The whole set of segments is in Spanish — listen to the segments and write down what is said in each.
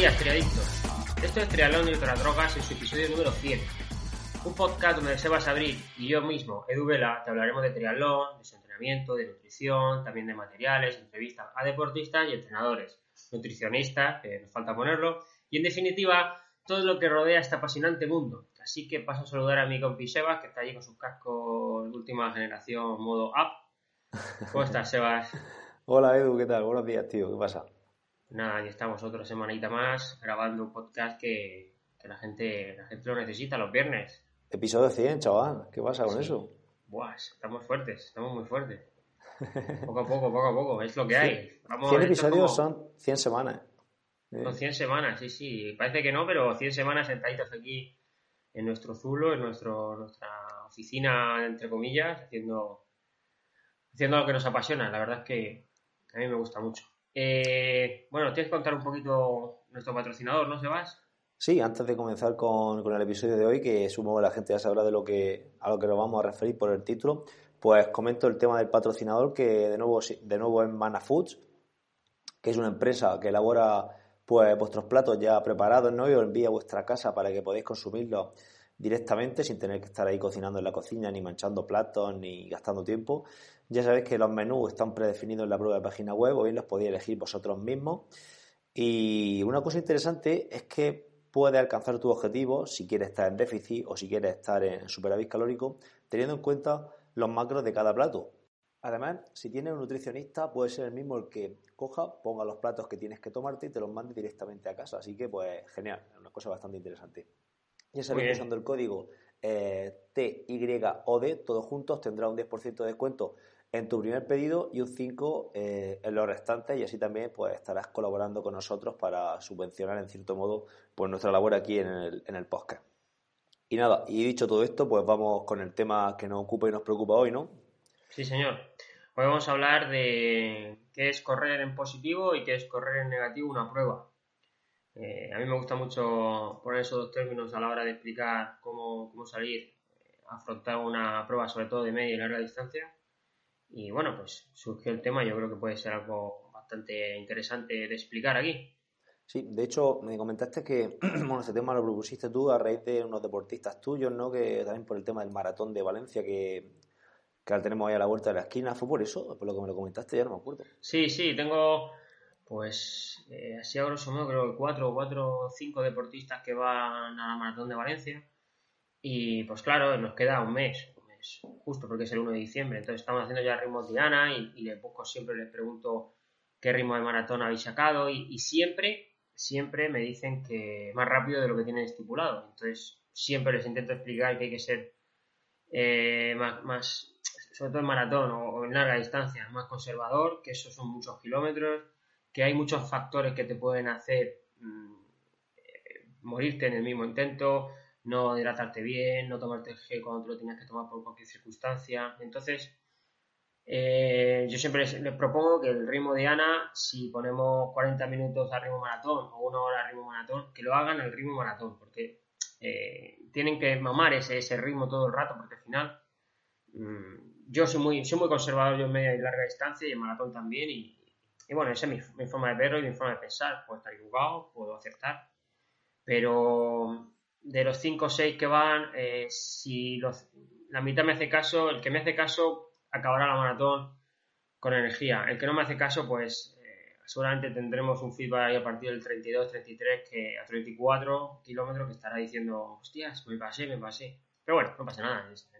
días, triadictos. Esto es Triatlón y otras drogas en su episodio número 100. Un podcast donde Sebas Abril y yo mismo, Edu Vela, te hablaremos de triatlón, de su entrenamiento, de nutrición, también de materiales, entrevistas a deportistas y entrenadores, nutricionistas, que nos falta ponerlo, y en definitiva, todo lo que rodea este apasionante mundo. Así que paso a saludar a mi compi Sebas, que está allí con sus cascos de última generación modo up. ¿Cómo estás, Sebas? Hola Edu, ¿qué tal? Buenos días, tío. ¿Qué pasa? Nada, aquí estamos otra semanita más grabando un podcast que, que la gente la gente lo necesita los viernes. Episodio 100, chaval. ¿Qué pasa con Sí. eso? Buah, estamos fuertes, estamos muy fuertes. Poco a poco, poco a poco, es lo que hay. Vamos, 100 esto es episodios como- son 100 semanas. Eh, son 100 semanas, sí, sí. Parece que no, pero 100 semanas sentaditos aquí en nuestro zulo, en nuestro, nuestra oficina, entre comillas, haciendo, haciendo lo que nos apasiona. La verdad es que a mí me gusta mucho. Eh, bueno, tienes que contar un poquito nuestro patrocinador, ¿no, Sebas? Sí, antes de comenzar con, con el episodio de hoy, que supongo que la gente ya sabrá de lo que, a lo que nos vamos a referir por el título, pues comento el tema del patrocinador, que de nuevo, de nuevo es Mana Foods, que es una empresa que elabora pues vuestros platos ya preparados, ¿no? Y os envía a vuestra casa para que podáis consumirlos directamente sin tener que estar ahí cocinando en la cocina, ni manchando platos, ni gastando tiempo. Ya sabéis que los menús están predefinidos en la propia página web, o bien los podéis elegir vosotros mismos. Y una cosa interesante es que puedes alcanzar tu objetivo si quieres estar en déficit o si quieres estar en superávit calórico, teniendo en cuenta los macros de cada plato. Además, si tienes un nutricionista, puede ser el mismo el que coja, ponga los platos que tienes que tomarte y te los mande directamente a casa. Así que, pues, genial, es una cosa bastante interesante. Ya sabéis usando el código eh, TYOD, todos juntos, tendrá un 10% de descuento en tu primer pedido y un 5% eh, en los restantes y así también pues estarás colaborando con nosotros para subvencionar en cierto modo pues nuestra labor aquí en el, en el podcast. Y nada, y dicho todo esto, pues vamos con el tema que nos ocupa y nos preocupa hoy, ¿no? Sí, señor. Hoy vamos a hablar de qué es correr en positivo y qué es correr en negativo una prueba. Eh, a mí me gusta mucho poner esos dos términos a la hora de explicar cómo, cómo salir eh, afrontar una prueba, sobre todo de media y larga distancia. Y bueno, pues surgió el tema, yo creo que puede ser algo bastante interesante de explicar aquí. Sí, de hecho, me comentaste que bueno, este tema lo propusiste tú a raíz de unos deportistas tuyos, ¿no? Que también por el tema del maratón de Valencia que, que ahora tenemos ahí a la vuelta de la esquina. ¿Fue por eso? Por lo que me lo comentaste, ya no me acuerdo. Sí, sí, tengo pues eh, así a grosso modo creo que cuatro, cuatro o cinco deportistas que van a la Maratón de Valencia y pues claro, nos queda un mes, mes justo porque es el 1 de diciembre, entonces estamos haciendo ya ritmos Diana y, y de poco siempre les pregunto qué ritmo de maratón habéis sacado y, siempre, siempre me dicen que más rápido de lo que tienen estipulado, entonces siempre les intento explicar que hay que ser eh, más, más, sobre todo en maratón o, en larga distancia, más conservador, que esos son muchos kilómetros, que hay muchos factores que te pueden hacer mm, eh, morirte en el mismo intento, no hidratarte bien, no tomarte el gel cuando te lo tenías que tomar por cualquier circunstancia. Entonces, eh, yo siempre les, propongo que el ritmo de Ana, si ponemos 40 minutos a ritmo maratón o una hora a ritmo maratón, que lo hagan al ritmo maratón, porque eh, tienen que mamar ese, ritmo todo el rato, porque al final mm, yo soy muy, soy muy conservador yo en media y larga distancia y en maratón también, y, bueno, esa es mi, mi forma de verlo y mi forma de pensar. Puedo estar equivocado, puedo acertar, pero de los 5 o 6 que van, eh, si los, la mitad me hace caso, el que me hace caso acabará la maratón con energía. El que no me hace caso, pues eh, seguramente tendremos un feedback ahí a partir del 32, 33, que a 34 kilómetros que estará diciendo, hostias, me pasé, me pasé. Pero bueno, no pasa nada, es-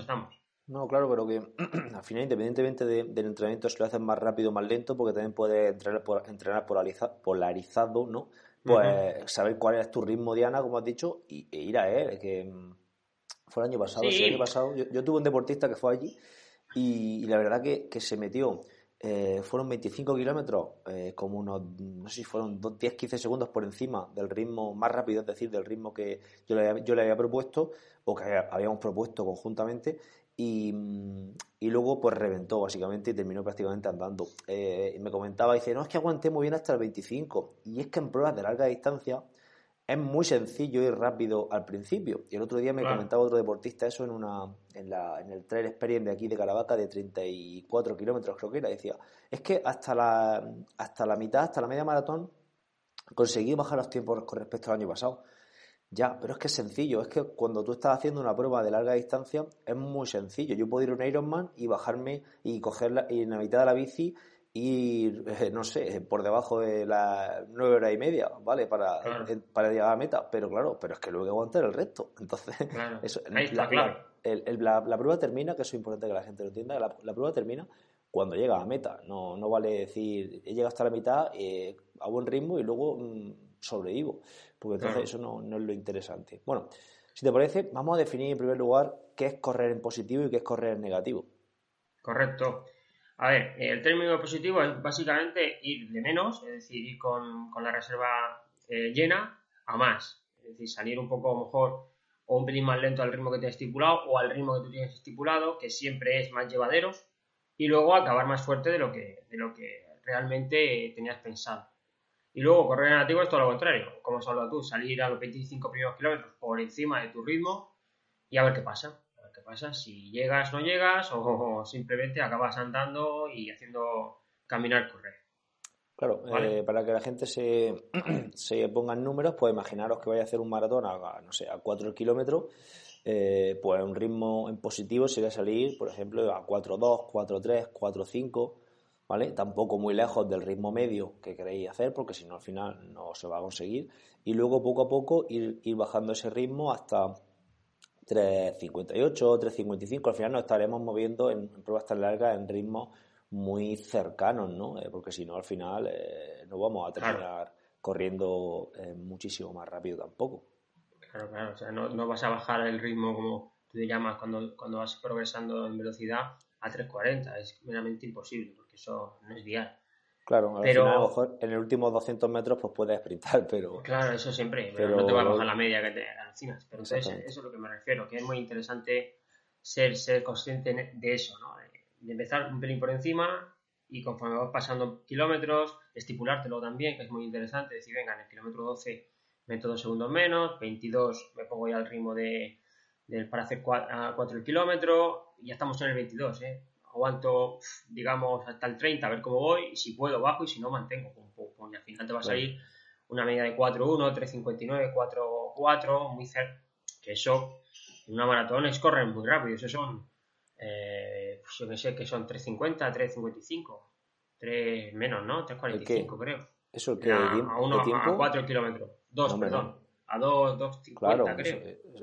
estamos. No, claro, pero que al final, independientemente de- del entrenamiento, si lo haces más rápido o más lento, porque también puedes entrenar, entrenar polariza- polarizado, ¿no? Pues saber cuál es tu ritmo, Diana, como has dicho, y, e ir a él. Que mm, fue el año pasado, Sí. sí, el año pasado. Yo, yo tuve un deportista que fue allí y, y la verdad que, que se metió eh, fueron 25 kilómetros, eh, como unos, no sé si fueron 10-15 segundos por encima del ritmo más rápido, es decir, del ritmo que yo le, había- yo le había propuesto o que había- habíamos propuesto conjuntamente. Y, mm, y luego pues reventó básicamente y terminó prácticamente andando. Eh, y me comentaba, dice, no, es que aguanté muy bien hasta el 25. Y es que en pruebas de larga distancia es muy sencillo ir rápido al principio. Y el otro día me Claro. comentaba otro deportista eso en una en, la, en el Trail Experience de aquí de Caravaca de 34 kilómetros creo que era. Decía, es que hasta la, hasta la mitad, hasta la media maratón, conseguí bajar los tiempos con respecto al año pasado. Ya, pero es que es sencillo, es que cuando tú estás haciendo una prueba de larga distancia es muy sencillo. Yo puedo ir a un Ironman y bajarme y cogerla y en la mitad de la bici ir, eh, no sé, por debajo de las nueve horas y media, ¿vale? Para, Claro. eh, para llegar a la meta. Pero claro, pero es que luego hay que aguantar el resto. Entonces, Claro. eso, Ahí está la, clave. la- el- el- la- la prueba termina, que eso es importante que la gente lo entienda, la, la prueba termina cuando llega a la meta. No, no vale decir, he llegado hasta la mitad eh, a buen ritmo y luego mm, sobrevivo. Porque entonces Claro. eso no, no es lo interesante. Bueno, si te parece, vamos a definir en primer lugar qué es correr en positivo y qué es correr en negativo. Correcto. A ver, el término positivo es básicamente ir de menos, es decir, ir con, con la reserva eh, llena a más. Es decir, salir un poco mejor o un pelín más lento al ritmo que te has estipulado o al ritmo que tú tienes estipulado, que siempre es más llevadero, y luego acabar más fuerte de lo que, de lo que realmente tenías pensado. Y luego correr en negativo es todo lo contrario, como has hablado tú, salir a los 25 primeros kilómetros por encima de tu ritmo y a ver qué pasa. A ver qué pasa, si llegas, no llegas, o, simplemente acabas andando y haciendo caminar, correr. Claro, Vale. eh, para que la gente se, se ponga en números, pues imaginaros que vaya a hacer un maratón a, a, no sé, a 4 kilómetros, eh, pues un ritmo en positivo sería salir, por ejemplo, a 4.2, 4.3, 4.5, ¿vale? Tampoco muy lejos del ritmo medio que queréis hacer, porque si no al final no se va a conseguir. Y luego poco a poco ir, ir bajando ese ritmo hasta 3.58, 3.55. Al final nos estaremos moviendo en, en pruebas tan largas en ritmos muy cercanos, ¿no? Eh, porque si no, al final eh, no vamos a terminar Claro. corriendo eh, muchísimo más rápido tampoco. Claro, claro, o sea, no, no vas a bajar el ritmo como tú le llamas cuando, cuando vas progresando en velocidad a 3.40, es meramente imposible, eso no es vial. Claro, Pero- final a lo mejor en el último 200 metros pues puedes sprintar, pero Claro, eso siempre, pero, Pero- no te va a bajar la media que te alucinas. Pero entonces, eso es lo que me refiero, que es muy interesante ser, ser consciente de eso, ¿no? De, de empezar un pelín por encima y conforme vas pasando kilómetros, estipulártelo también, que es muy interesante, decir, venga, en el kilómetro 12 meto dos segundos menos, 22 me pongo ya al ritmo de, del- para hacer 4 el kilómetro, y ya estamos en el 22, ¿eh? Aguanto, digamos, hasta el 30, a ver cómo voy, y si puedo bajo y si no mantengo, pum, pum, pum, y al final te vas a Claro. ir una media de 4-1, 3.59, 4-4, muy cerca, que eso en una maratón es correr muy rápido, eso son, eh, pues yo que sé, que son 3.50, 3.55, 3 menos, ¿no? 3.45 creo. eso que a, a uno, tiempo, a 4 kilómetros, 2, Hombre, perdón, no. a 2, 2.50 claro, creo. eso,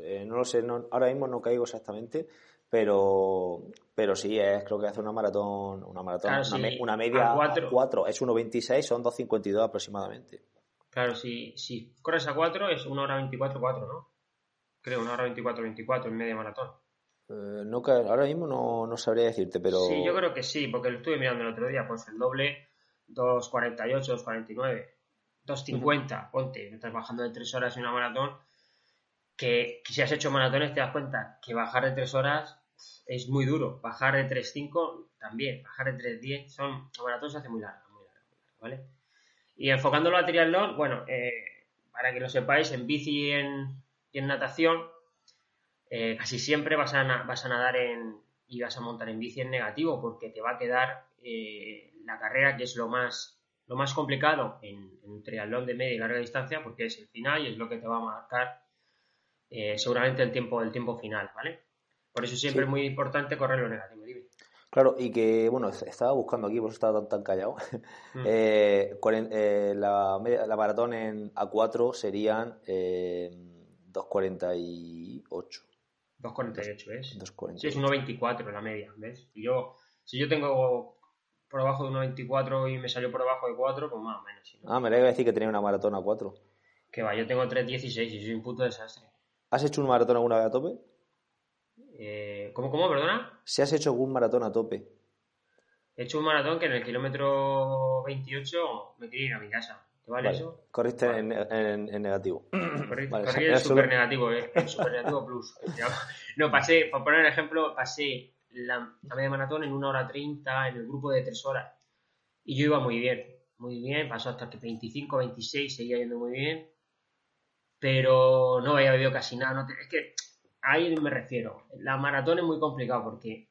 eh, no lo sé, no- ahora mismo no caigo exactamente, pero pero sí es creo que hace una maratón, una maratón, Claro, una, sí, una media a a cuatro. 4, es 1.26, son 2.52 aproximadamente. Claro, si, si corres a 4 es 1 hora 24, 4, ¿no? Creo, 1 hora 24, 24 en media maratón. Eh, no ahora mismo no, no sabría decirte, pero Sí, yo creo que sí, porque lo estuve mirando el otro día, pues el doble 2.48, 2.49, 2.50, ponte, estás bajando de 3 horas en una maratón, que, que si has hecho maratones te das cuenta que bajar de 3 horas es muy duro, bajar de 3.5 también, bajar de 3.10, son, maratón se hace muy larga, muy larga, muy ¿vale? Y enfocándolo a triatlón, bueno, eh, para que lo sepáis, en bici y en, en natación, eh, casi siempre vas a, vas a nadar en, y vas a montar en bici en negativo, porque te va a quedar eh, la carrera, que es lo más, lo más complicado en, en un triatlón de media y larga distancia, porque es el final y es lo que te va a marcar seguramente el tiempo, el tiempo final, ¿vale? Por eso siempre Sí. es muy importante correr lo negativo, dime. Claro, y que, bueno, estaba buscando aquí, por eso estaba tan, tan callado. Mm. Eh, eh, la, la maratón en A4 serían eh, 2.48. 2.48, ¿ves? 2.48. Sí, es 1.24 la media, ¿ves? Y yo, si yo tengo por abajo de 1.24 y me salió por abajo de 4, pues más o menos. no. Ah, me iba a decir que tenía una maratón A4. Que va, yo tengo 3.16 y soy un puto desastre. ¿Has hecho un maratón alguna vez a tope? Eh, ¿Cómo, cómo, perdona? Si has hecho algún maratón a tope. He hecho un maratón que en el kilómetro 28 me quería ir a mi casa. ¿Te vale, Vale, eso? Corriste Vale. en, en- en negativo. Corrí, Vale, corrí el super negativo, eh, el super negativo plus. No, pasé, por poner un ejemplo, pasé la, la media maratón en una hora 30 en el grupo de 3 horas. Y yo iba muy bien, muy bien, pasó hasta que 25, 26, seguía yendo muy bien. Pero no había bebido casi nada. no te- es que ahí me refiero. La maratón es muy complicado porque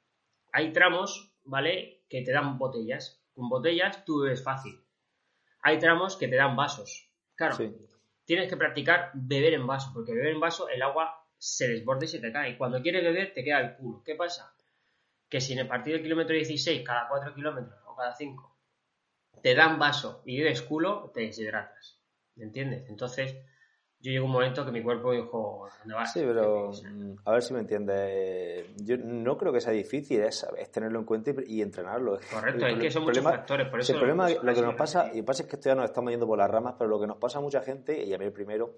hay tramos, ¿vale? Que te dan botellas. Con botellas tú bebes fácil. Hay tramos que te dan vasos. Claro, Sí. tienes que practicar beber en vaso, porque beber en vaso el agua se desborda y se te cae. Y cuando quieres beber te queda el culo. ¿Qué pasa? Que si en el partido del kilómetro 16, cada 4 kilómetros o cada 5, te dan vaso y bebes culo, te deshidratas. ¿Me entiendes? Entonces, yo llegó un momento que mi cuerpo dijo, ¿dónde vas? Sí, pero mm, a ver si me entiendes. Yo no creo que sea difícil, es, es tenerlo en cuenta y, y entrenarlo. Correcto, El es que son muchos problema- factores, por eso... el problema, lo que nos pasa, y pasa es que esto ya nos estamos yendo por las ramas, pero lo que nos pasa a mucha gente, y a mí el primero,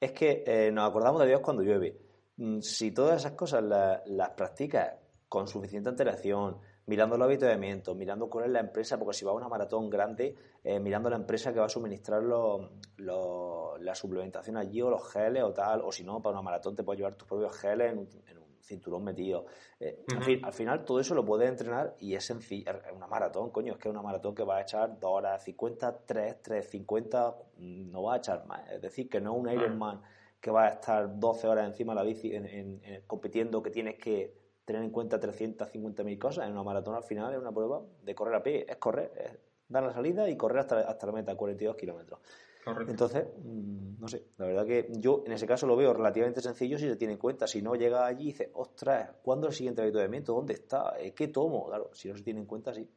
es que eh, nos acordamos de Dios cuando llueve. Mm, Si todas esas cosas la- las practicas con suficiente antelación, mirando los avituallamientos, mirando cuál es la empresa, porque si va a una maratón grande, eh, mirando la empresa que va a suministrar los- los- la suplementación allí o los geles o tal, o si no, para una maratón te puedes llevar tus propios geles en un, en un cinturón metido. Eh, en Ujú. fin, al final todo eso lo puedes entrenar y es sencillo. Es una maratón, coño, es que es una maratón que va a echar 2 horas 50, 3, 3, 50, mm, no va a echar más. Es decir, que no es un Claro. Ironman que va a estar 12 horas encima de la bici en- en- en- compitiendo, que tienes que tener en cuenta 350.000 cosas. En una maratón al final es una prueba de correr a pie, es correr, es dar la salida y correr hasta, hasta la meta, 42 kilómetros. Correcto. Entonces, mm, no sé, la verdad que yo en ese caso lo veo relativamente sencillo si se tiene en cuenta. Si no llega allí y dice, ostras, ¿cuándo es el siguiente avituallamiento? ¿Dónde está? Eh, ¿Qué tomo? Claro, si no se tiene en cuenta, sí.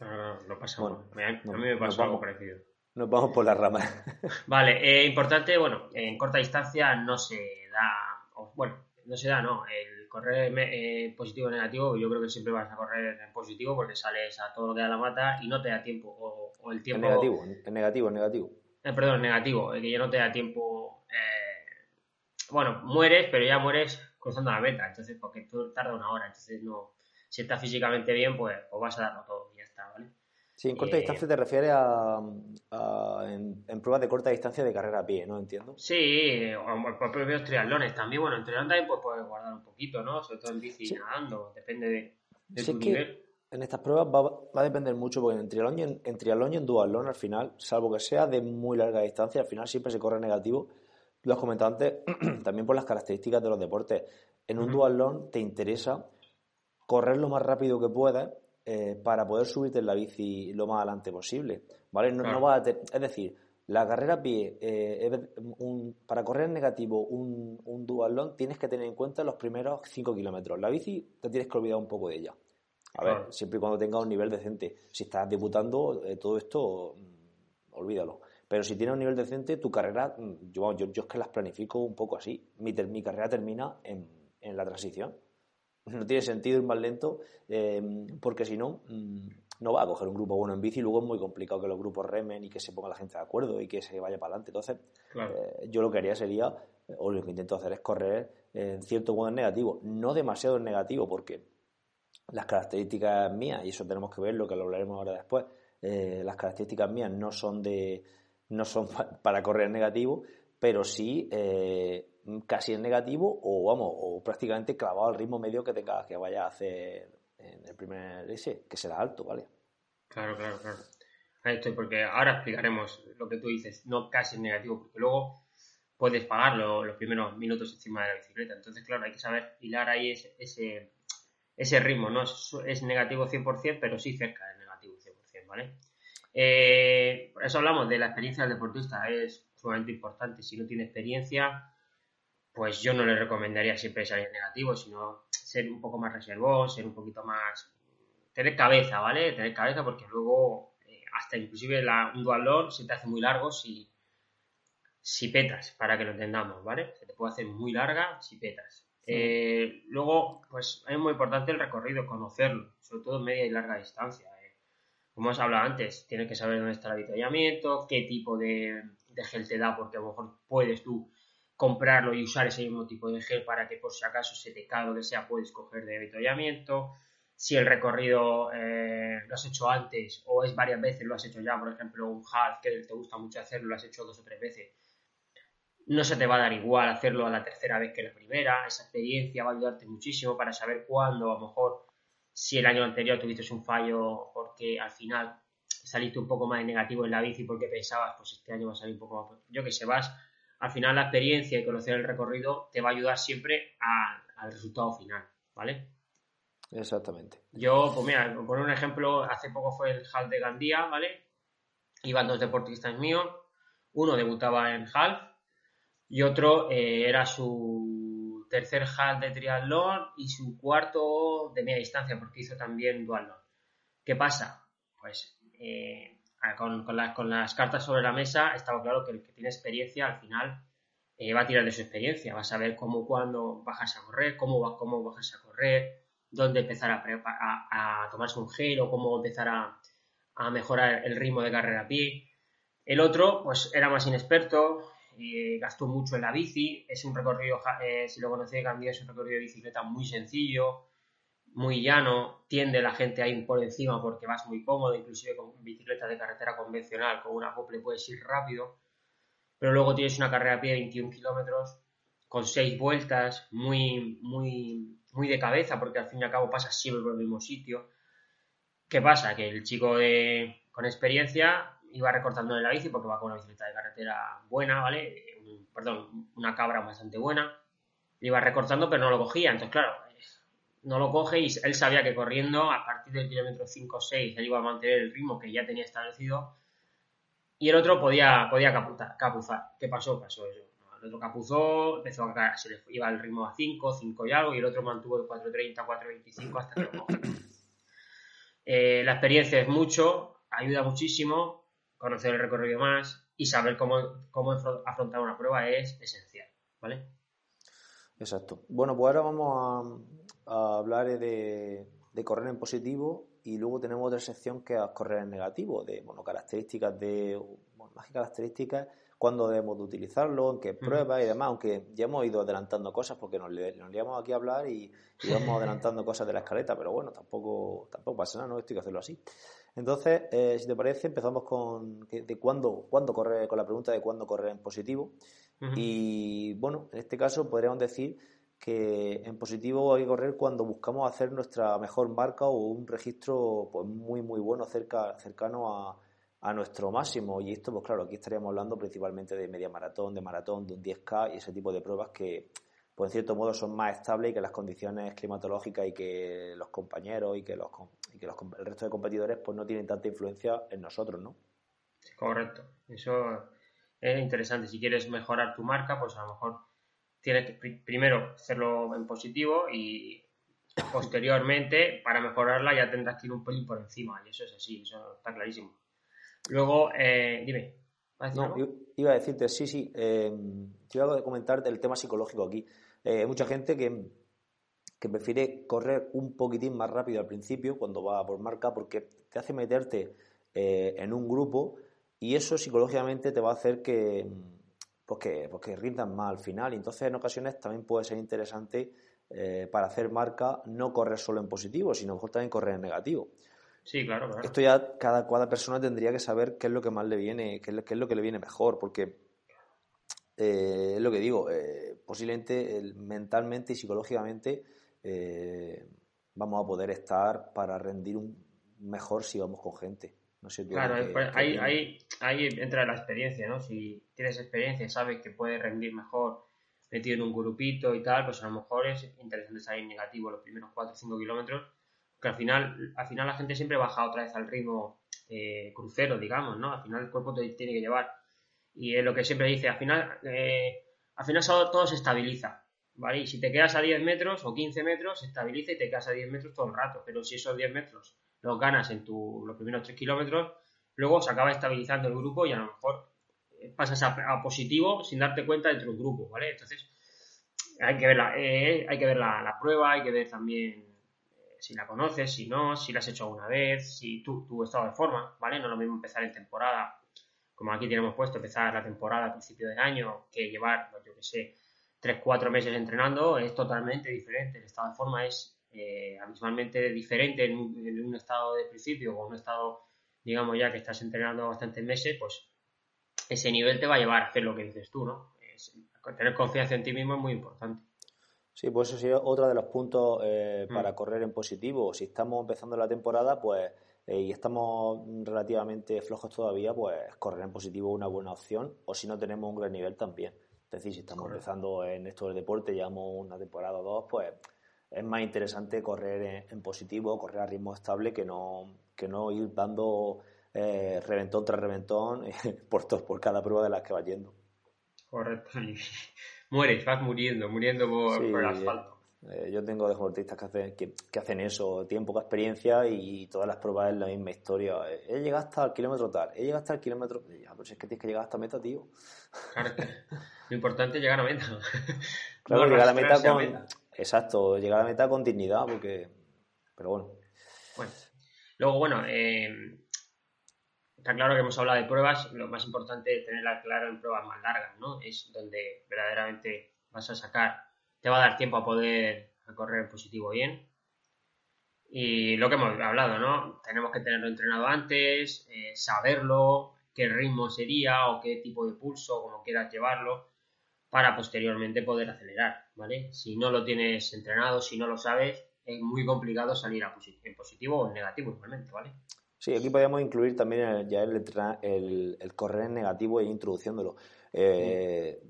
No, no, pasa Bueno, nada. A, mí me pasó algo parecido. Nos vamos por las ramas. Vale, eh, importante, bueno, en corta distancia no se da, bueno, no se da, no, el correr eh, positivo o negativo, yo creo que siempre vas a correr en positivo porque sales a todo lo que da la mata y no te da tiempo, o, o el Es tiempo... negativo, es negativo, es negativo. Eh, perdón, negativo, eh, que ya no te da tiempo, eh, bueno, mueres, pero ya mueres cruzando la meta, entonces, porque tú tarda una hora, entonces no, si estás físicamente bien, pues, pues vas a darlo todo y ya está, ¿vale? Sí, en corta Eh, distancia te refieres a, a- en, en pruebas de corta distancia de carrera a pie, ¿no? Entiendo. Sí, o por propios triatlones también. Bueno, en triatlón también pues, puedes guardar un poquito, ¿no? Sobre todo en bici Sí. nadando, depende de, de Sí, tu es que nivel. En estas pruebas va, va a depender mucho, porque en triatlón y en, en triatlón y en duatlón, al final, salvo que sea de muy larga distancia, al final siempre se corre negativo. Lo has comentado antes, también por las características de los deportes. En un Ujú. duatlón te interesa correr lo más rápido que puedas eh, para poder subirte en la bici lo más adelante posible. ¿Vale? No, no vas a te- es decir, la carrera a pie, eh, un- para correr en negativo un, un duatlón, tienes que tener en cuenta los primeros 5 kilómetros. La bici te tienes que olvidar un poco de ella. A ver, siempre y cuando tengas un nivel decente. Si estás debutando, eh, todo esto, mm, olvídalo. Pero si tienes un nivel decente, tu carrera, mm, yo, yo, yo es que las planifico un poco así. Mi, ter- mi carrera termina en, en la transición. No tiene sentido ir más lento, eh, porque si no, mm, no va a coger un grupo bueno en bici. Luego es muy complicado que los grupos remen y que se ponga la gente de acuerdo y que se vaya para adelante. Entonces, Claro. eh, yo lo que haría sería, o lo que intento hacer es correr en cierto modo en negativo, no demasiado en negativo, porque las características mías, y eso tenemos que verlo, que lo hablaremos ahora después, eh, las características mías no son de no son pa- para correr en negativo, pero sí eh, casi en negativo o vamos, o prácticamente clavado al ritmo medio que tengas que vaya a hacer en el primer ese, que será alto, ¿vale? Claro, claro, claro. Ahí estoy, porque ahora explicaremos lo que tú dices, no casi en negativo, porque luego puedes pagar lo- los primeros minutos encima de la bicicleta. Entonces, claro, hay que saber hilar ahí ese, ese, ese ritmo, no es, es negativo 100%, pero sí cerca del negativo 100%, ¿vale? Eh, por eso hablamos de la experiencia del deportista, es sumamente importante. Si no tiene experiencia, pues yo no le recomendaría siempre salir negativo, sino ser un poco más reservón, ser un poquito más... tener cabeza, ¿vale? Tener cabeza porque luego eh, hasta inclusive la, un dualón se te hace muy largo si, si petas, para que lo entendamos, ¿vale? Se te puede hacer muy larga si petas. Eh, luego, pues es muy importante el recorrido, conocerlo, sobre todo en media y larga distancia. eh. Como os hablado antes, tienes que saber dónde está el avituallamiento, qué tipo de, de gel te da, porque a lo mejor puedes tú comprarlo y usar ese mismo tipo de gel para que por si acaso se te cae lo que sea, puedes coger de avituallamiento. si el recorrido eh, lo has hecho antes o es varias veces, lo has hecho ya, por ejemplo, un half que te gusta mucho hacerlo, lo has hecho dos o tres veces. No se te va a dar igual hacerlo a la tercera vez que la primera. Esa experiencia va a ayudarte muchísimo para saber cuándo, a lo mejor, si el año anterior tuviste un fallo porque al final saliste un poco más negativo en la bici porque pensabas, pues este año va a salir un poco más. Yo que sé, vas. Al final, la experiencia y conocer el recorrido te va a ayudar siempre al resultado final, ¿vale? Exactamente. Yo, pues mira, por un ejemplo, hace poco fue el Half de Gandía, ¿vale? Iban dos deportistas míos, uno debutaba en Half y otro eh, era su tercer Half de triatlón y su cuarto de media distancia porque hizo también duatlón. ¿Qué pasa? Pues eh, con, las cartas sobre la mesa estaba claro que el que tiene experiencia al final eh, va a tirar de su experiencia, va a saber cómo, cuándo bajas a correr, cómo, cómo bajas a correr, dónde empezar a, a, tomarse un gel o cómo empezar a, mejorar el ritmo de carrera a pie. El otro, pues era más inexperto, eh, gastó mucho en la bici, es un recorrido, eh, si lo conocéis, Gandía es un recorrido de bicicleta muy sencillo, muy llano, tiende la gente a ir por encima porque vas muy cómodo, inclusive con bicicleta de carretera convencional, con una acople puedes ir rápido, pero luego tienes una carrera a pie de 21 kilómetros con seis vueltas, muy, muy muy de cabeza, porque al fin y al cabo pasa siempre por el mismo sitio. ¿Qué pasa? Que el chico de, con experiencia iba recortando en la bici porque va con una bicicleta de carretera buena, ¿vale? perdón, una cabra bastante buena. iba recortando, pero no lo cogía. Entonces, claro, no lo coge y él sabía que corriendo a partir del kilómetro 5 o 6 él iba a mantener el ritmo que ya tenía establecido y el otro podía, podía capuzar. ¿Qué pasó? Pasó eso el otro capuzó, empezó a caer, se le iba el ritmo a 5, 5 y algo, y el otro mantuvo el 4.30, 4.25 hasta que lo eh, La experiencia es mucho, ayuda muchísimo, conocer el recorrido más y saber cómo, cómo afrontar una prueba es esencial, ¿vale? Exacto. Bueno, pues ahora vamos a, hablar de, correr en positivo y luego tenemos otra sección que es correr en negativo, de bueno, características de más que características cuándo debemos de utilizarlo, en qué pruebas y demás, aunque ya hemos ido adelantando cosas porque nos, nos liamos aquí a hablar y, y, vamos adelantando cosas de la escaleta, pero bueno, tampoco, tampoco pasa nada, no estoy que hacerlo así. Entonces, eh, si te parece, empezamos con de cuándo, cuándo correr, con la pregunta de cuándo correr en positivo. Y bueno, en este caso podríamos decir que en positivo hay que correr cuando buscamos hacer nuestra mejor marca o un registro pues muy muy bueno cerca, cercano a, a nuestro máximo. Y esto, pues claro, aquí estaríamos hablando principalmente de media maratón, de maratón, de un 10K y ese tipo de pruebas que, pues en cierto modo, son más estables y que las condiciones climatológicas y que los compañeros y que, los, y que los, el resto de competidores pues no tienen tanta influencia en nosotros, ¿no? Correcto. Eso es interesante. Si quieres mejorar tu marca, pues a lo mejor tienes que primero hacerlo en positivo y posteriormente, para mejorarla, ya tendrás que ir un pelín por encima. Y eso es así, eso está clarísimo. Luego, eh, dime. No, iba a decirte, sí, sí. Eh, te iba a comentar del tema psicológico aquí. Eh, hay mucha gente que, que prefiere correr un poquitín más rápido al principio cuando va por marca porque te hace meterte eh, en un grupo y eso psicológicamente te va a hacer que, pues que, pues que rindan más al final. Y entonces en ocasiones también puede ser interesante para hacer marca no correr solo en positivo, sino mejor también correr en negativo. Sí, claro, claro. Esto ya cada, cada persona tendría que saber qué es lo que más le viene, qué es, lo que le viene mejor, porque eh, es lo que digo, eh, posiblemente mentalmente y psicológicamente eh, vamos a poder estar para rendir un mejor si vamos con gente. No sé claro, ahí, ahí, entra la experiencia, ¿no? Si tienes experiencia y sabes que puedes rendir mejor metido en un grupito y tal, pues a lo mejor es interesante salir negativo los primeros 4 o 5 kilómetros que al final, al final la gente siempre baja otra vez al ritmo eh, crucero, digamos, ¿no? Al final el cuerpo te tiene que llevar. Y es lo que siempre dice, al final, eh, al final todo se estabiliza, ¿vale? Y si te quedas a 10 metros o 15 metros, se estabiliza y te quedas a 10 metros todo el rato. Pero si esos 10 metros los ganas en tu, los primeros 3 kilómetros, luego se acaba estabilizando el grupo y a lo mejor eh, pasas a, positivo sin darte cuenta dentro del grupo, ¿vale? Entonces, hay que ver la, hay que ver la prueba, hay que ver también si la conoces, si no, si la has hecho alguna vez, si tú, tu estado de forma, ¿vale? No es lo mismo empezar en temporada, como aquí tenemos puesto, empezar la temporada a principio de año, que llevar, pues, yo que sé, 3, 4 meses entrenando, es totalmente diferente. El estado de forma es eh, habitualmente diferente en un, en un estado de principio o en un estado, digamos, ya que estás entrenando bastantes meses, pues ese nivel te va a llevar a hacer lo que dices tú, ¿no? Es- tener confianza en ti mismo es muy importante. Sí, pues eso sería otro de los puntos eh, Mm. para correr en positivo. Si estamos empezando la temporada, pues eh, y estamos relativamente flojos todavía, pues correr en positivo es una buena opción. O si no tenemos un gran nivel también. Es decir, si estamos Correcto. empezando en esto del deporte, llevamos una temporada o dos, pues es más interesante correr en, en positivo, correr a ritmo estable, que no, que no ir dando eh, reventón tras reventón por, to- por cada prueba de las que vas yendo. Correcto. Y mueres, vas muriendo, muriendo por, Sí, por el asfalto. Eh, yo tengo deportistas que hacen, que, que hacen eso, tienen poca experiencia y todas las pruebas es la misma historia. Eh, He llegado hasta el kilómetro tal, he llegado hasta el kilómetro. Ya, pero si es que tienes que llegar hasta meta, tío. Claro, lo importante es llegar a meta. Claro, No llegar a meta arrastrarse a con. meta. Exacto, llegar a meta con dignidad, porque. Pero bueno. Bueno, luego, bueno, eh, está claro que hemos hablado de pruebas, lo más importante es tenerla claro en pruebas más largas, ¿no? Es donde verdaderamente vas a sacar, te va a dar tiempo a poder correr positivo bien. Y lo que hemos hablado, ¿no? Tenemos que tenerlo entrenado antes, eh, saberlo, qué ritmo sería o qué tipo de pulso, como quieras llevarlo, para posteriormente poder acelerar, ¿vale? Si no lo tienes entrenado, si no lo sabes, es muy complicado salir a posi- en positivo o en negativo igualmente, ¿vale? Sí, aquí podríamos incluir también el- ya el, correr en negativo e introduciéndolo. Eh,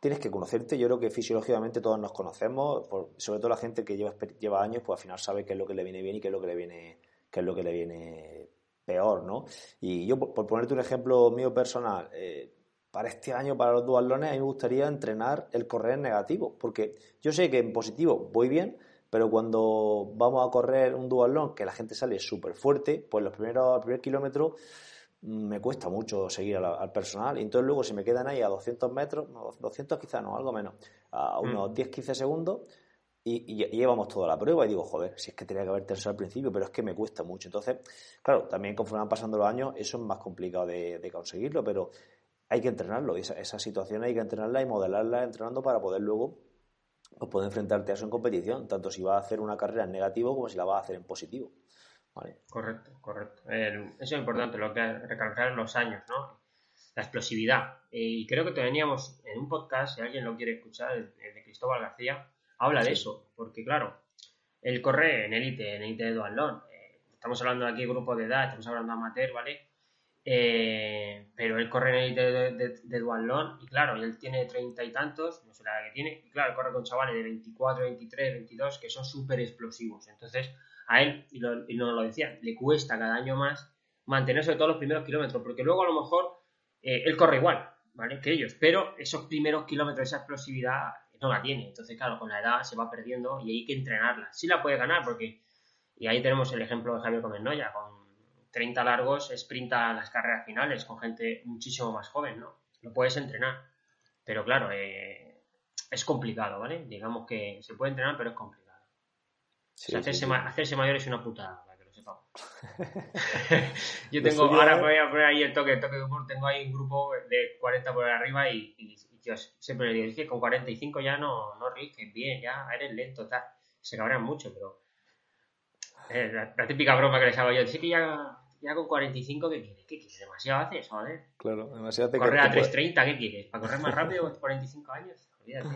Tienes que conocerte, yo creo que fisiológicamente todos nos conocemos, por- sobre todo la gente que lleva años, pues al final sabe qué es lo que le viene bien y qué es lo que le viene, qué es lo que le viene peor, ¿no? Y yo, por, por ponerte un ejemplo mío personal, eh, para este año, para los duatlones, a mí me gustaría entrenar el correr en negativo, porque yo sé que en positivo voy bien, pero cuando vamos a correr un duatlón que la gente sale súper fuerte, pues los primeros, el primer kilómetro mm, me cuesta mucho seguir al personal. Y entonces luego si me quedan ahí a 200 metros, no, 200 quizás no, algo menos, a unos Mm. 10-15 segundos, y, y- y llevamos toda la prueba y digo, joder, si es que tenía que haber tercero al principio, pero es que me cuesta mucho. Entonces, claro, también conforme van pasando los años, eso es más complicado de, de conseguirlo, pero hay que entrenarlo. Y esa, esa situación hay que entrenarla y modelarla entrenando para poder luego pues, poder enfrentarte a eso en competición, tanto si vas a hacer una carrera en negativo como si la vas a hacer en positivo. ¿Vale? Correcto, correcto. Eso es importante, lo que recalcar los años, ¿no? La explosividad. Eh, y creo que teníamos en un podcast, si alguien lo quiere escuchar, el, el de Cristóbal García, habla de eso, porque claro, él corre en élite, en élite de duatlón. Eh, estamos hablando aquí de grupo de edad, estamos hablando de amateur, ¿vale? Eh, pero él corre en élite de, de, de y claro, él tiene treinta y tantos, no sé la edad que tiene, y claro, corre con chavales de 24, 23, 22 que son súper explosivos. Entonces, a él, y, lo, y nos lo decía, le cuesta cada año más mantenerse todos los primeros kilómetros, porque luego a lo mejor eh, él corre igual, ¿vale? Que ellos, pero esos primeros kilómetros, esa explosividad no la tiene. Entonces, claro, con la edad se va perdiendo y hay que entrenarla. Sí la puede ganar, porque, y ahí tenemos el ejemplo de Javier Gómez Noya, con 30 largos, sprinta las carreras finales con gente muchísimo más joven, ¿no? Lo puedes entrenar, pero claro, eh, es complicado, ¿vale? Digamos que se puede entrenar, pero es complicado. Sí, O sea, hacerse, sí, sí. ma- hacerse mayor es una putada, para que lo sepamos. Yo tengo, ahora voy a poner ahí el toque, el toque de humor, tengo ahí un grupo de 40 por arriba y, y, y yo siempre le digo, es que con 45 ya no, no bien, ya eres lento, tal. Se cabrean mucho, pero... eh, la, la típica broma que les hago yo, sí que ya, ya con 45, ¿qué quieres? ¿Qué quieres? Demasiado haces, joder. Claro, demasiado te Correr a te puede- 3.30, ¿qué quieres? ¿Para correr más rápido con 45 años? Olvídate.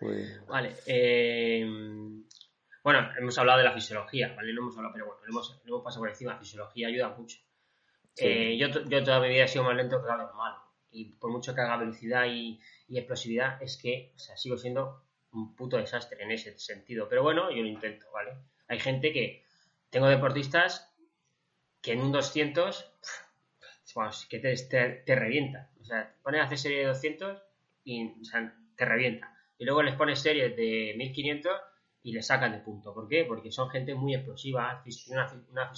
Bien. Vale. eh, bueno, hemos hablado de la fisiología, ¿vale? No hemos hablado, pero bueno, lo hemos, lo hemos pasado por encima. La fisiología ayuda mucho. Sí. Eh, yo, yo toda mi vida he sido más lento que lo normal. Y por mucho que haga velocidad y, y explosividad, es que o sea, sigo siendo un puto desastre en ese sentido. Pero bueno, yo lo intento, ¿vale? Hay gente que... Tengo deportistas que en un 200... Vamos, que te, revienta. O sea, pones a hacer serie de 200 y te revienta. Y luego les pones series de 1500 y le sacan de punto. ¿Por qué? Porque son gente muy explosiva, una, una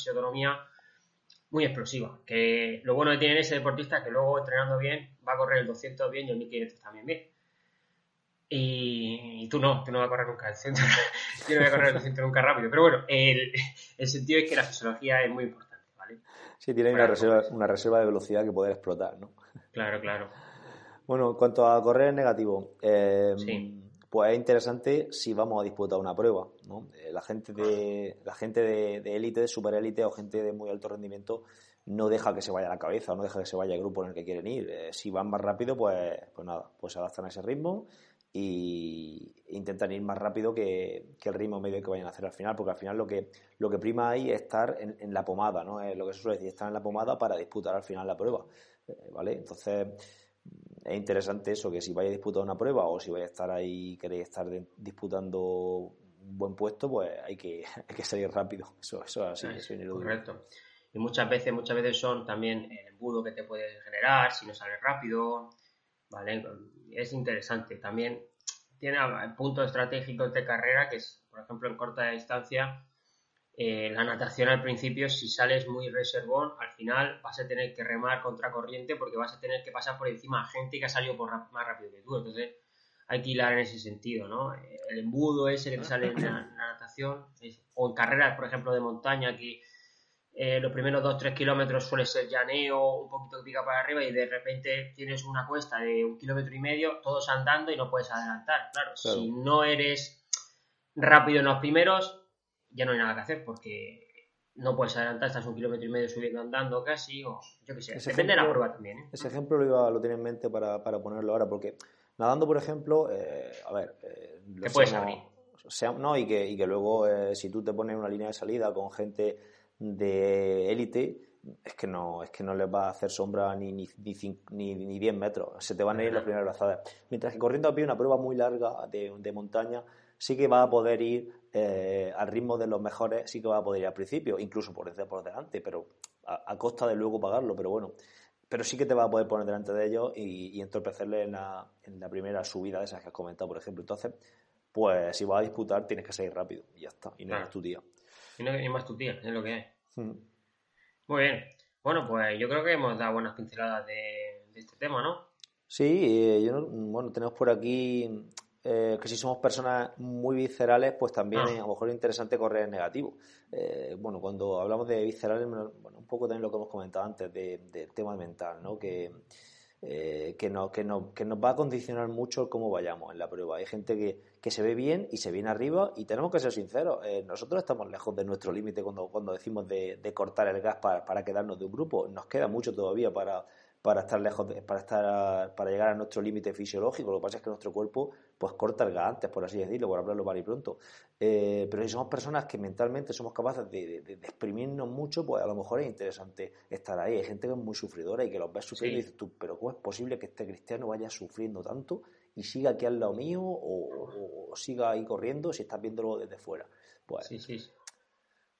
muy explosiva. Que lo bueno que tiene ese deportista es que luego entrenando bien va a correr el 200 bien y el 1500 también bien. Y, y tú no, tú no vas a correr nunca el 200. Yo no voy a correr el 200 nunca rápido. Pero bueno, el, el sentido es que la fisiología es muy importante. Sí, tiene una reserva, una reserva de velocidad que poder explotar, ¿no? Claro, claro. Bueno, en cuanto a correr en negativo, eh, Sí. pues es interesante si vamos a disputar una prueba. ¿no? Eh, La gente de la gente de de élite, de super élite o gente de muy alto rendimiento no deja que se vaya a la cabeza, no deja que se vaya el grupo en el que quieren ir. Eh, si van más rápido, pues, pues nada, pues se adaptan a ese ritmo y intentan ir más rápido que, que el ritmo medio que vayan a hacer al final, porque al final lo que, lo que prima ahí es estar en, en la pomada, ¿no? Es lo que se suele decir, estar en la pomada para disputar al final la prueba, eh, ¿vale? Entonces, es interesante eso, que si vais a disputar una prueba o si vais a estar ahí, queréis estar de- disputando un buen puesto, pues hay que, hay que salir rápido. Eso, eso es así, eso es. Correcto. Y muchas veces, muchas veces son también el embudo que te puede generar si no sales rápido, ¿vale? Es interesante. También tiene puntos estratégicos de carrera que es, por ejemplo, en corta distancia, eh, la natación al principio, si sales muy reservón, al final vas a tener que remar contra corriente porque vas a tener que pasar por encima a gente que ha salido por más rápido que tú. Entonces, hay que hilar en ese sentido, ¿no? El embudo ese que te sale en la, en la natación, es- o en carreras, por ejemplo, de montaña, que eh, los primeros 2-3 kilómetros suele ser llaneo, un poquito que pica para arriba y de repente tienes una cuesta de un kilómetro y medio, todos andando y no puedes adelantar. Claro, Claro. si no eres rápido en los primeros, ya no hay nada que hacer porque no puedes adelantar, estás un kilómetro y medio subiendo andando casi, o yo qué sé, Ese depende de la prueba también. ¿eh? Ese ejemplo lo, iba, lo tenía en mente para, para ponerlo ahora, porque nadando, por ejemplo, eh, a ver, eh, Te puedes abrir. sea- no, y que, y que luego, eh, si tú te pones una línea de salida con gente de élite, es que no es que no les va a hacer sombra ni, ni, ni, ni, ni 10 metros, se te van a ir las primeras brazadas. Mientras que corriendo a pie, una prueba muy larga de, de montaña, sí que va a poder ir eh, al ritmo de los mejores, sí que va a poder ir al principio, incluso por, por delante, pero a, a costa de luego pagarlo, pero bueno. Pero sí que te va a poder poner delante de ellos y, y entorpecerle en la, en la primera subida de esas que has comentado, por ejemplo. Entonces, pues si vas a disputar, tienes que salir rápido y ya está. Y no Claro. es tu día. Y no hay más tu tía, es lo que hay. Muy bien. Bueno, pues yo creo que hemos dado buenas pinceladas de, de este tema, ¿no? Sí, eh, yo no- bueno, tenemos por aquí eh, que si somos personas muy viscerales, pues también Ah. es a lo mejor interesante correr en negativo. Eh, bueno, cuando hablamos de viscerales, bueno, un poco también lo que hemos comentado antes de- del tema mental, ¿no? Que, eh, que, nos, que, nos, que nos va a condicionar mucho cómo vayamos en la prueba. Hay gente que, que se ve bien y se viene arriba y tenemos que ser sinceros. eh, nosotros estamos lejos de nuestro límite cuando, cuando decimos de, de cortar el gas para, para quedarnos de un grupo. Nos queda mucho todavía para, para estar lejos de- para estar para llegar a nuestro límite fisiológico. Lo que pasa es que nuestro cuerpo pues corta el gas antes por así decirlo por hablarlo mal y pronto. Eh, pero si somos personas que mentalmente somos capaces de, de- de exprimirnos mucho pues a lo mejor es interesante estar ahí. Hay gente que es muy sufridora y que los ves sufriendo Sí. y dices tú pero cómo es posible que este cristiano vaya sufriendo tanto y siga aquí al lado mío o, o- o siga ahí corriendo si estás viéndolo desde fuera pues, Sí, sí.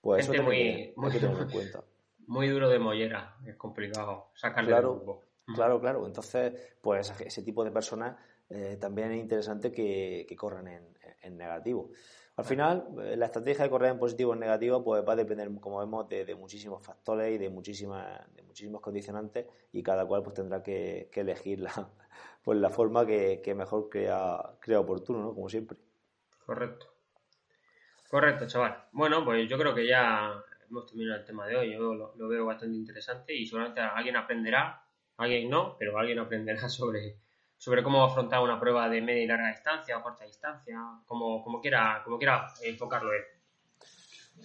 pues eso Gente muy- que- muy- que en cuenta Muy duro de mollera, es complicado sacarle Claro. del grupo. Claro, claro. Entonces, pues ese- ese tipo de personas eh, también es interesante que, que corran en, en negativo. Al final, eh, la estrategia de correr en positivo o en negativo pues va a depender, como vemos, de, de muchísimos factores y de muchísimas, de muchísimos condicionantes y cada cual pues tendrá que, que elegir la, pues, la forma que, que mejor crea, crea oportuno, ¿no? Como siempre. Correcto. Correcto, chaval. Bueno, pues yo creo que ya hemos terminado el tema de hoy. Yo lo, lo veo bastante interesante y seguramente alguien aprenderá, alguien no, pero alguien aprenderá sobre, sobre cómo afrontar una prueba de media y larga distancia o corta distancia, como, como quiera, como quiera enfocarlo él.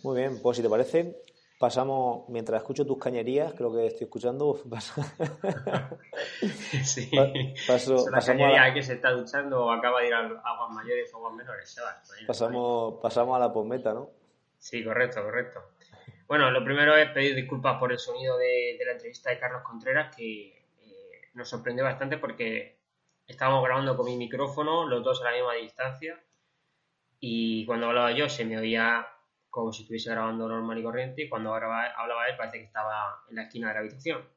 Muy bien, pues si te parece, pasamos, mientras escucho tus cañerías, creo que estoy escuchando, Sí. pa- paso, Es la pasamos a cañería la- que se está duchando o acaba de ir a aguas mayores o aguas menores, chaval. pasamos, pasamos a la posmeta, ¿no? Sí, correcto, correcto. Bueno, lo primero es pedir disculpas por el sonido de, la entrevista de Carlos Contreras, que eh, nos sorprendió bastante porque estábamos grabando con mi micrófono, los dos a la misma distancia, y cuando hablaba yo se me oía como si estuviese grabando normal y corriente, y cuando hablaba, hablaba él parece que estaba en la esquina de la habitación,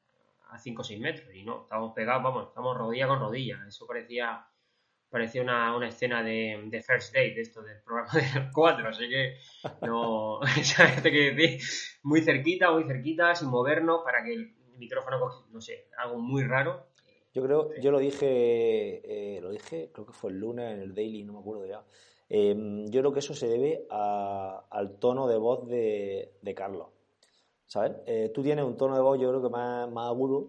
a 5 o 6 metros, y no, estábamos pegados, vamos, estábamos rodilla con rodilla, eso parecía parecía una, una escena de, de First Date, de esto del programa de los cuatro, así que no, ¿sabes qué decir? Muy cerquita, muy cerquita, sin movernos, para que el micrófono, coge- no sé, algo muy raro. Yo creo, yo lo dije, eh, lo dije, creo que fue el lunes en el Daily, no me acuerdo ya. Eh, yo creo que eso se debe a- al tono de voz de, de Carlos. ¿Sabes? Eh, tú tienes un tono de voz, yo creo que más, más agudo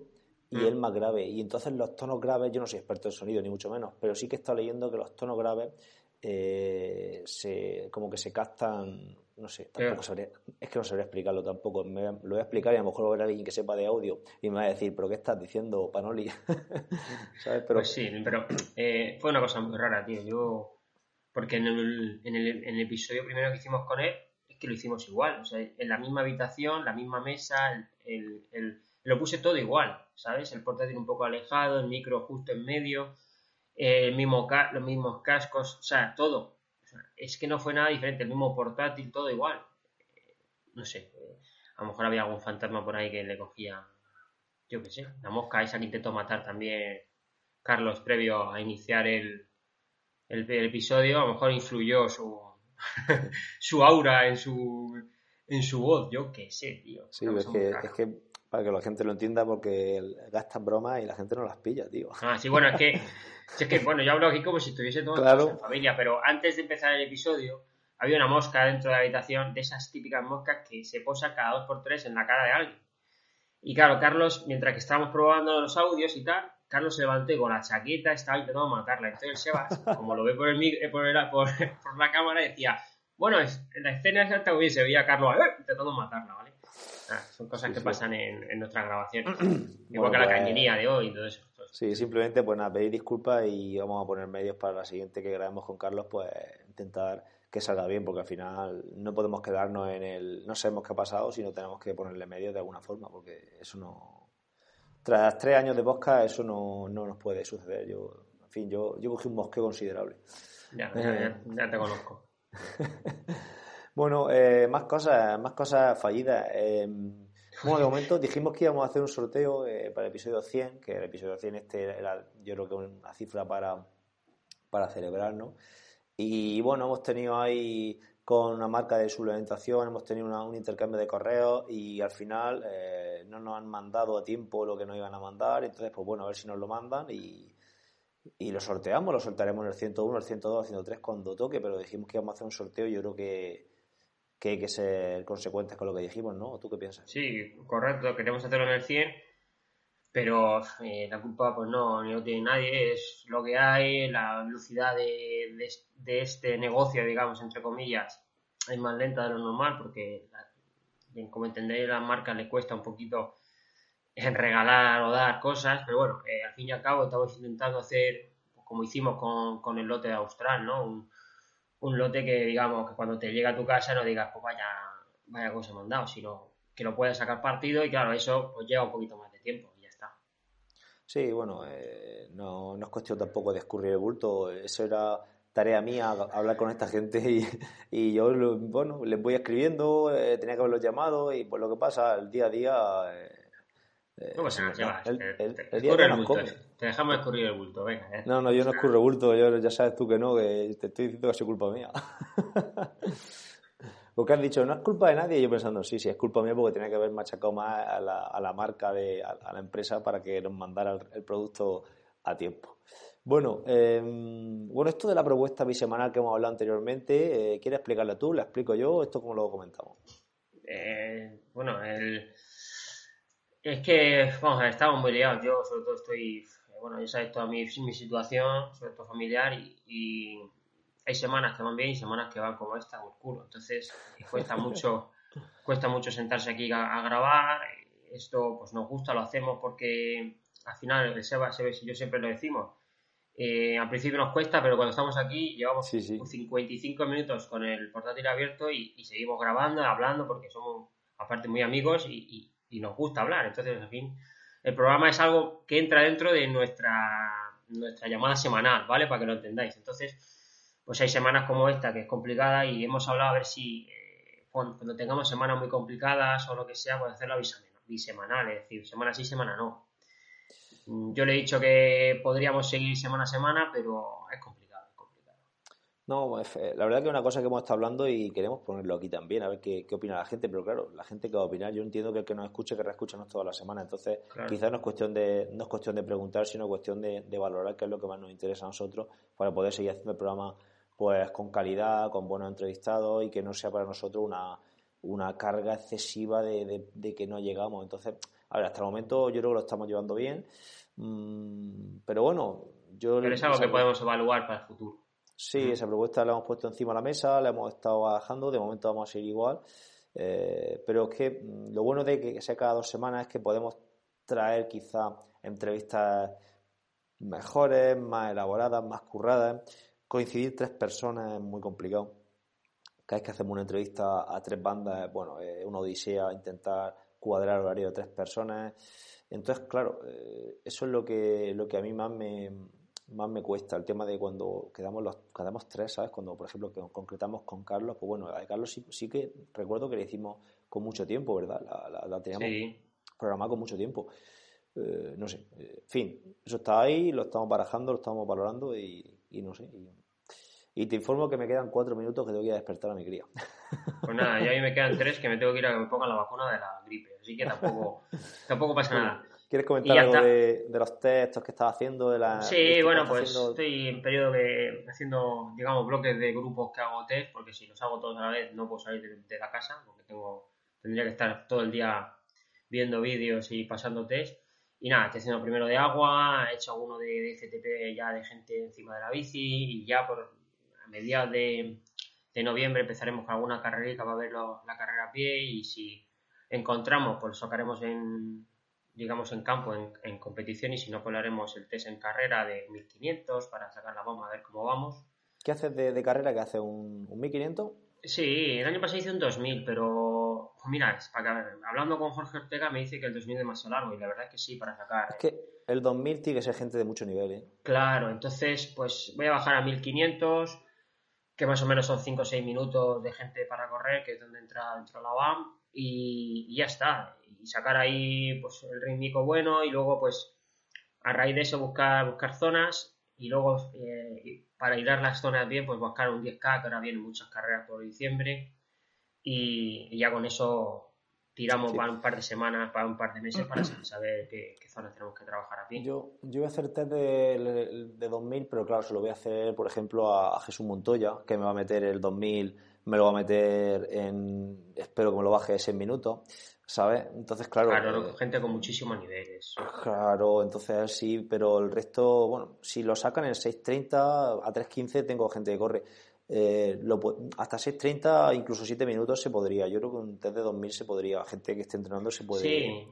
y Mm. él más grave. Y entonces los tonos graves, yo no soy experto en sonido, ni mucho menos, pero sí que he estado leyendo que los tonos graves eh, se, como que se captan, no sé, tampoco sabría, es que no sabría explicarlo tampoco, me, lo voy a explicar y a lo mejor va a haber alguien que sepa de audio y me va a decir, pero ¿qué estás diciendo, Panoli? ¿Sabes? Pero... Pues sí, pero eh, fue una cosa muy rara, tío, yo, porque en el, en, el, en el episodio primero que hicimos con él, es que lo hicimos igual, o sea, en la misma habitación, la misma mesa, el, el, lo puse todo igual, ¿sabes? El portátil un poco alejado, el micro justo en medio, el mismo los mismos cascos, o sea, todo. es que no fue nada diferente, el mismo portátil, todo igual. no sé, a lo mejor había algún fantasma por ahí que le cogía, yo qué sé, la mosca esa que intentó matar también Carlos previo a iniciar el, el, episodio, a lo mejor influyó su, su aura en su, en su voz, yo qué sé, tío. Sí, es que, es que para que la gente lo entienda, porque gastan bromas y la gente no las pilla, tío. Ah, sí, bueno, es que, es que bueno, yo hablo aquí como si estuviese todo en familia, pero antes de empezar el episodio, había una mosca dentro de la habitación, de esas típicas moscas que se posa cada dos por tres en la cara de alguien. Y claro, Carlos, mientras que estábamos probando los audios y tal, Carlos se levantó con la chaqueta, estaba intentando matarla. Entonces Sebas, como lo ve por, el, eh, por, por, la cámara, decía, bueno, en la escena exacta se veía a Carlos eh, intentando matarla, ¿vale? Son cosas que pasan en, nuestra grabación. Igual que la pues, cañería de hoy y todo eso. Sí, simplemente pues nada, pedir disculpas y vamos a poner medios para la siguiente que grabemos con Carlos, pues intentar que salga bien, porque al final no podemos quedarnos en el no sabemos qué ha pasado, sino tenemos que ponerle medios de alguna forma, porque eso no. Tras tres años de bosca, eso no, no nos puede suceder. Yo, en fin, yo, yo cogí un bosque considerable. Ya, ya, ya te conozco. Bueno, eh, más cosas, más cosas fallidas. Eh, bueno, de momento dijimos que íbamos a hacer un sorteo eh, para el episodio 100, que el episodio 100 este era yo creo que una cifra para, para celebrar, ¿no? Y bueno, hemos tenido ahí con una marca de suplementación, hemos tenido un intercambio de correos y al final no nos han mandado a tiempo lo que nos iban a mandar, entonces pues bueno, a ver si nos lo mandan y, y lo sorteamos, lo soltaremos en el 101, el 102, el 103 cuando toque, pero dijimos que íbamos a hacer un sorteo yo creo que que hay que ser consecuentes con lo que dijimos, ¿no? ¿Tú qué piensas? Sí, correcto, queremos hacerlo en el 100, pero eh, la culpa pues no, no tiene nadie, es lo que hay, la velocidad de, de, este negocio, digamos, entre comillas, es más lenta de lo normal porque, como entendéis, a las marcas le cuesta un poquito en regalar o dar cosas, pero bueno, eh, al fin y al cabo estamos intentando hacer como hicimos con, con el lote de Austral, ¿no? Un, un lote que, digamos, que cuando te llega a tu casa no digas, pues vaya, vaya cosa me han dado, sino que lo puedas sacar partido y claro, eso pues lleva un poquito más de tiempo y ya está. Sí, bueno, eh, no, no es cuestión tampoco de escurrir el bulto, eso era tarea mía hablar con esta gente y, y yo, bueno, les voy escribiendo, eh, tenía que haberlos llamado y pues lo que pasa, el día a día... Eh, no pasa nada, el, el, Te dejamos escurrir el bulto, venga. ¿eh? No, no, yo no escurro el bulto, yo, ya sabes tú que no, que te estoy diciendo que es culpa mía. porque has dicho, no es culpa de nadie, y yo pensando, sí, sí, es culpa mía porque tenía que haber machacado más a la, a la marca, de, a, la empresa para que nos mandara el, producto a tiempo. Bueno, em, bueno, esto de la propuesta bisemanal que hemos hablado anteriormente, eh, ¿quieres explicarla tú? ¿La explico yo? ¿Esto cómo lo comentamos? Eh, bueno, el es que, vamos, estamos muy liados. Yo, sobre todo, estoy. Bueno, ya sabes toda mi, mi situación, sobre todo familiar, y, hay semanas que van bien y semanas que van como esta, oscuro. Entonces, cuesta mucho, cuesta mucho sentarse aquí a, grabar. Esto, pues nos gusta, lo hacemos porque al final, el Seba, Seba y yo siempre lo decimos. Eh, al principio nos cuesta, pero cuando estamos aquí llevamos 55 minutos con el portátil abierto y, seguimos grabando, hablando, porque somos aparte muy amigos y, y nos gusta hablar. Entonces, en fin, el programa es algo que entra dentro de nuestra, nuestra llamada semanal, ¿vale? Para que lo entendáis. Entonces, pues hay semanas como esta que es complicada y hemos hablado a ver si eh, cuando, tengamos semanas muy complicadas o lo que sea, pues hacerla bisemanal, es decir, semana sí, semana no. Yo le he dicho que podríamos seguir semana a semana, pero es complicado. No, eh, la verdad que es una cosa que hemos estado hablando y queremos ponerlo aquí también, a ver qué, opina la gente, pero claro, la gente que va a opinar, yo entiendo que el que nos escuche, que reescuchanos toda la semana, entonces quizás no es cuestión de, no es cuestión de preguntar, sino cuestión de, valorar qué es lo que más nos interesa a nosotros para poder seguir haciendo el programa pues con calidad, con buenos entrevistados y que no sea para nosotros una, una carga excesiva de, que no llegamos. Entonces, a ver, hasta el momento yo creo que lo estamos llevando bien, mm, pero bueno, yo... Pero es algo que podemos evaluar para el futuro. Sí, esa propuesta la hemos puesto encima de la mesa, la hemos estado bajando, de momento vamos a seguir igual. Eh, pero es que mm, lo bueno de que sea cada dos semanas es que podemos traer quizá entrevistas mejores, más elaboradas, más curradas. Coincidir tres personas es muy complicado. Cada vez que hacemos una entrevista a tres bandas, bueno, es una odisea intentar cuadrar el horario de tres personas. Entonces, claro, eh, eso es lo que, lo que a mí más me, más me cuesta, el tema de cuando quedamos los quedamos tres, ¿sabes? Cuando, por ejemplo, que concretamos con Carlos, pues bueno, a Carlos sí, sí que recuerdo que le hicimos con mucho tiempo, ¿verdad? La, la, teníamos programada con mucho tiempo. Eh, no sé, eh, en fin, eso está ahí, lo estamos barajando, lo estamos valorando y, no sé. Y, te informo que me quedan cuatro minutos que tengo que ir a despertar a mi cría. Pues nada, ya a mí me quedan tres que me tengo que ir a que me pongan la vacuna de la gripe, así que tampoco, tampoco pasa nada. ¿Quieres comentar algo de, los textos que estás haciendo? De la, sí, bueno, pues estoy en periodo de haciendo, digamos, bloques de grupos que hago test, porque si los hago todos a la vez no puedo salir de, la casa, porque tengo tendría que estar todo el día viendo vídeos y pasando test. Y nada, estoy haciendo primero de agua, he hecho alguno de, FTP ya de gente encima de la bici y ya por a mediados de, noviembre empezaremos con alguna carrerita para ver la carrera a pie y si encontramos, pues lo sacaremos en, digamos, en campo, en, competición, y si no, pues haremos el test en carrera de 1500 para sacar la bomba, a ver cómo vamos. ¿Qué haces de, carrera? ¿Qué hace un, 1500? Sí, el año pasado hice un 2000, pero pues mira, hablando con Jorge Ortega me dice que el 2000 es demasiado largo y la verdad es que sí, para sacar. Es que el 2000 tiene que ser gente de mucho nivel, ¿eh? Claro, entonces pues voy a bajar a 1500, que más o menos son 5 o 6 minutos de gente para correr, que es donde entra, entra la BAM, y, ya está. Y sacar ahí pues el rítmico bueno y luego pues a raíz de eso buscar, buscar zonas y luego eh, para hilar las zonas bien pues buscar un 10K que ahora vienen muchas carreras por diciembre y, ya con eso tiramos para un par de semanas, para un par de meses para saber qué, zonas tenemos que trabajar aquí. Yo, yo voy a hacer test de, de, 2000, pero claro, se lo voy a hacer, por ejemplo, a, a Jesús Montoya, que me va a meter el 2000 me lo va a meter en, espero que me lo baje en minutos, ¿sabes? Entonces, claro. Claro, eh, gente con muchísimos niveles. Claro, entonces sí, pero el resto, bueno, si lo sacan en 6.30 a 3.15 tengo gente que corre. Eh, lo, hasta 6.30, incluso 7 minutos se podría. Yo creo que un test de 2000 se podría. Gente que esté entrenando se puede. Sí.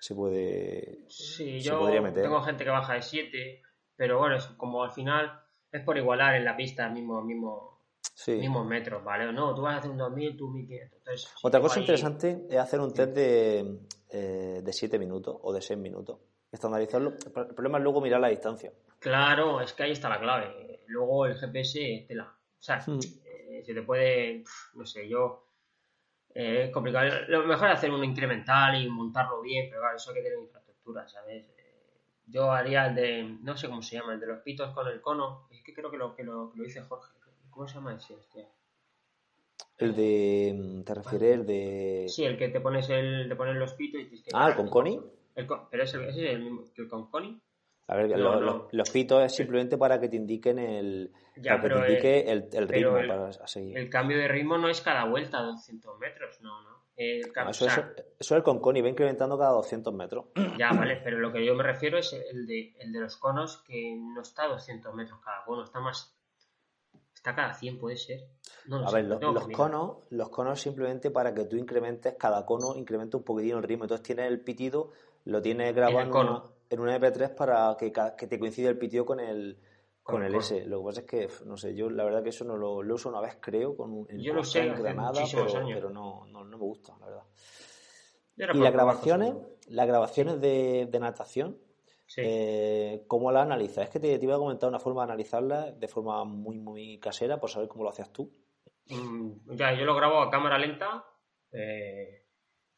Se puede. Sí, yo tengo gente que baja de 7, pero bueno, como al final es por igualar en la pista mismo, mismo mismos metros, ¿vale? No, tú vas a hacer un 2000, tú 1500. Otra cosa interesante es hacer un test de, eh, de 7 minutos o de 6 minutos. Estandarizarlo. El problema es luego mirar la distancia. Claro, es que ahí está la clave. Luego el GPS te la. O sea, hmm. eh, se te puede. No sé, yo. Eh, es complicado. Lo mejor es hacer un incremental y montarlo bien, pero claro, eso hay que tener infraestructura, ¿sabes? yo haría el de. No sé cómo se llama, el de los pitos con el cono. Es que creo que lo, que lo, que lo dice Jorge ¿Cómo se llama ese? Hostia? El de. ¿Te refieres el de.? Sí, el que te pones, el, te pones los pitos y que. Ah, el con Connie. pero ese, ese, es el mismo que el con Connie. A ver, los, pitos es simplemente para que te indiquen el, para que te indique el, el, ritmo para seguir. El cambio de ritmo no es cada vuelta a 200 metros, no, no. El cambio, eso, eso, es el con Connie, va incrementando cada 200 metros. Ya, vale, pero lo que yo me refiero es el de, el de los conos que no está a 200 metros cada cono, está más Está cada 100, puede ser. a ver, los, conos, los conos simplemente para que tú incrementes, cada cono incrementa un poquitín el ritmo. Entonces tienes el pitido, lo tienes grabado en, una, MP3 para que, que, te coincida el pitido con el con, el S. Lo que pasa es que, no sé, yo la verdad que eso no lo, uso una vez, creo, con el Yo lo sé, en Granada, pero, pero no, no, no, me gusta, la verdad. Y las grabaciones, las grabaciones de, de natación, eh, ¿Cómo la analizas? Es que te, iba a comentar una forma de analizarla de forma muy, muy casera, por saber cómo lo hacías tú. Mm, ya, yo lo grabo a cámara lenta. Eh,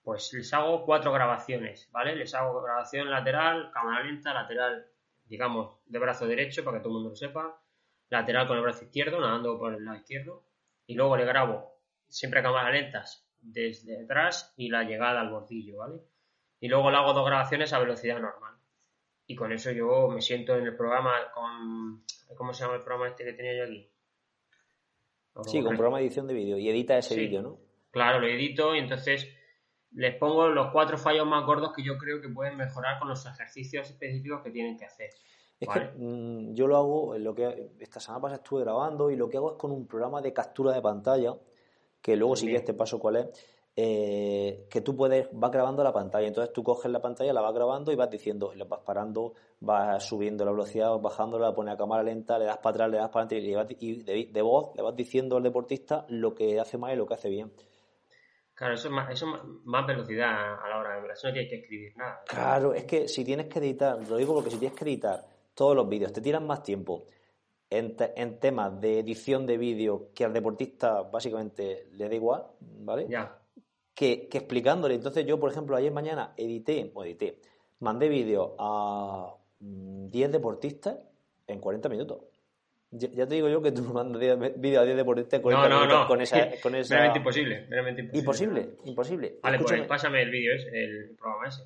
pues les hago cuatro grabaciones, ¿vale? Les hago grabación lateral, cámara lenta, lateral, digamos, de brazo derecho, para que todo el mundo lo sepa, lateral con el brazo izquierdo, nadando por el lado izquierdo, y luego le grabo siempre a cámaras lentas desde atrás y la llegada al bordillo, ¿vale? Y luego le hago dos grabaciones a velocidad normal y con eso yo me siento en el programa con... ¿Cómo se llama el programa este que tenía yo aquí? sí, con programa de edición de vídeo y edita ese vídeo, ¿no? Claro, lo edito y entonces les pongo los cuatro fallos más gordos que yo creo que pueden mejorar con los ejercicios específicos que tienen que hacer. Es Vale. que mm, yo lo hago, en lo que esta semana pasada estuve grabando y lo que hago es con un programa de captura de pantalla, que luego si Bien. quieres te paso cuál es, eh, que tú puedes, vas grabando la pantalla, entonces tú coges la pantalla, la vas grabando y vas diciendo, y la vas parando, vas subiendo la velocidad, vas bajándola, la pones a cámara lenta, le das para atrás, le das para adelante y, le vas- y de, de voz le vas diciendo al deportista lo que hace mal y lo que hace bien. Claro, eso es más, eso es más- velocidad a la hora de. Eso no tienes que escribir nada. Claro, es que si tienes que editar, lo digo porque si tienes que editar todos los vídeos, te tiran más tiempo en, te- en temas de edición de vídeo que al deportista básicamente le da igual, ¿vale? Ya. Que, que explicándole. Entonces yo, por ejemplo, ayer mañana edité, o edité, mandé vídeo a mm, 10 deportistas en 40 minutos. Ya, te digo yo que tú mandas 10 vídeos a 10 deportistas en 40 No, no, minutos no. con esa... Con esa... Imposible. Imposible. Imposible, imposible. Vale, Escúchame. pues pásame el vídeo, ese, el programa ese.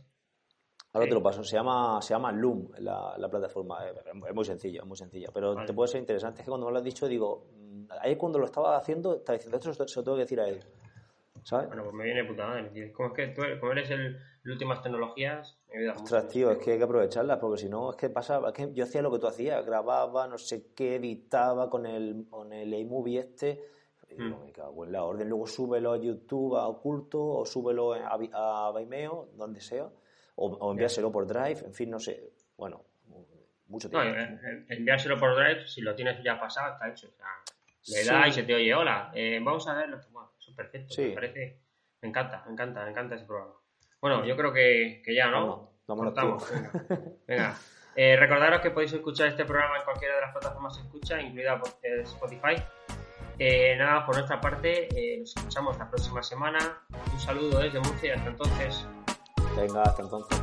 Ahora te lo paso, se llama, se llama Loom la, la plataforma, es, muy sencilla, es muy sencilla, pero Vale. te puede ser interesante. Es que cuando me lo has dicho, digo, mm, ahí cuando lo estaba haciendo, estaba diciendo, esto se lo tengo que decir a él, ¿sabes? Bueno, pues me viene puta madre, tío. Como es que tú eres, como eres el, el últimas tecnologías, me ayudas mucho. Ostras, tío, es que hay que aprovecharlas, porque si no, es que pasaba, es que yo hacía lo que tú hacías, grababa, no sé qué, editaba con el, con el iMovie este, y Mm. me cago en la orden, luego súbelo a YouTube a Oculto, o súbelo a, a Vimeo, donde sea, o, o enviárselo por Drive, en fin, no sé, bueno, mucho No, tiempo. eh, eh, enviárselo por Drive, si lo tienes ya pasado, está hecho. O sea, le Sí. da y se te oye, hola, eh, vamos a. Bueno, eso es perfecto, Sí. me parece. Me encanta, me encanta, me encanta ese programa. Bueno, yo creo que, que ya, ¿no? Cortamos, tío. venga. Venga. Eh, recordaros que podéis escuchar este programa en cualquiera de las plataformas de escucha, incluida eh, Spotify. Eh, nada, por nuestra parte, eh, nos escuchamos la próxima semana. Un saludo desde Murcia y hasta entonces. Venga, hasta entonces.